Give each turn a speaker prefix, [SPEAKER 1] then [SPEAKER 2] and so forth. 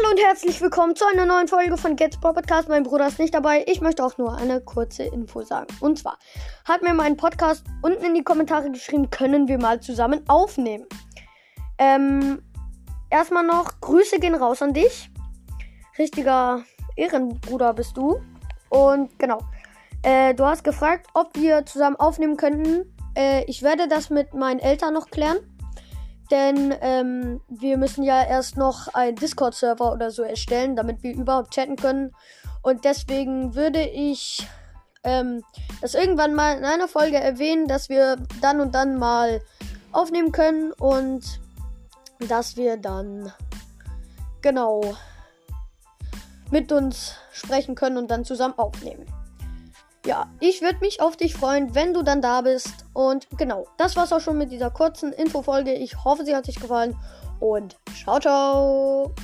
[SPEAKER 1] Hallo und herzlich willkommen zu einer neuen Folge von Get Sport Podcast. Mein Bruder ist nicht dabei. Ich möchte auch nur eine kurze Info sagen. Und zwar hat mir mein Podcast unten in die Kommentare geschrieben, können wir mal zusammen aufnehmen. Ähm, erstmal noch Grüße gehen raus an dich. Richtiger Ehrenbruder bist du. Und genau. Äh, du hast gefragt, ob wir zusammen aufnehmen könnten. Äh, ich werde das mit meinen Eltern noch klären. Denn ähm, wir müssen ja erst noch einen Discord-Server oder so erstellen, damit wir überhaupt chatten können. Und deswegen würde ich ähm, das irgendwann mal in einer Folge erwähnen, dass wir dann und dann mal aufnehmen können und dass wir dann genau mit uns sprechen können und dann zusammen aufnehmen. Ja, ich würde mich auf dich freuen, wenn du dann da bist. Und genau, das war's auch schon mit dieser kurzen Infofolge. Ich hoffe, sie hat dich gefallen. Und ciao, ciao.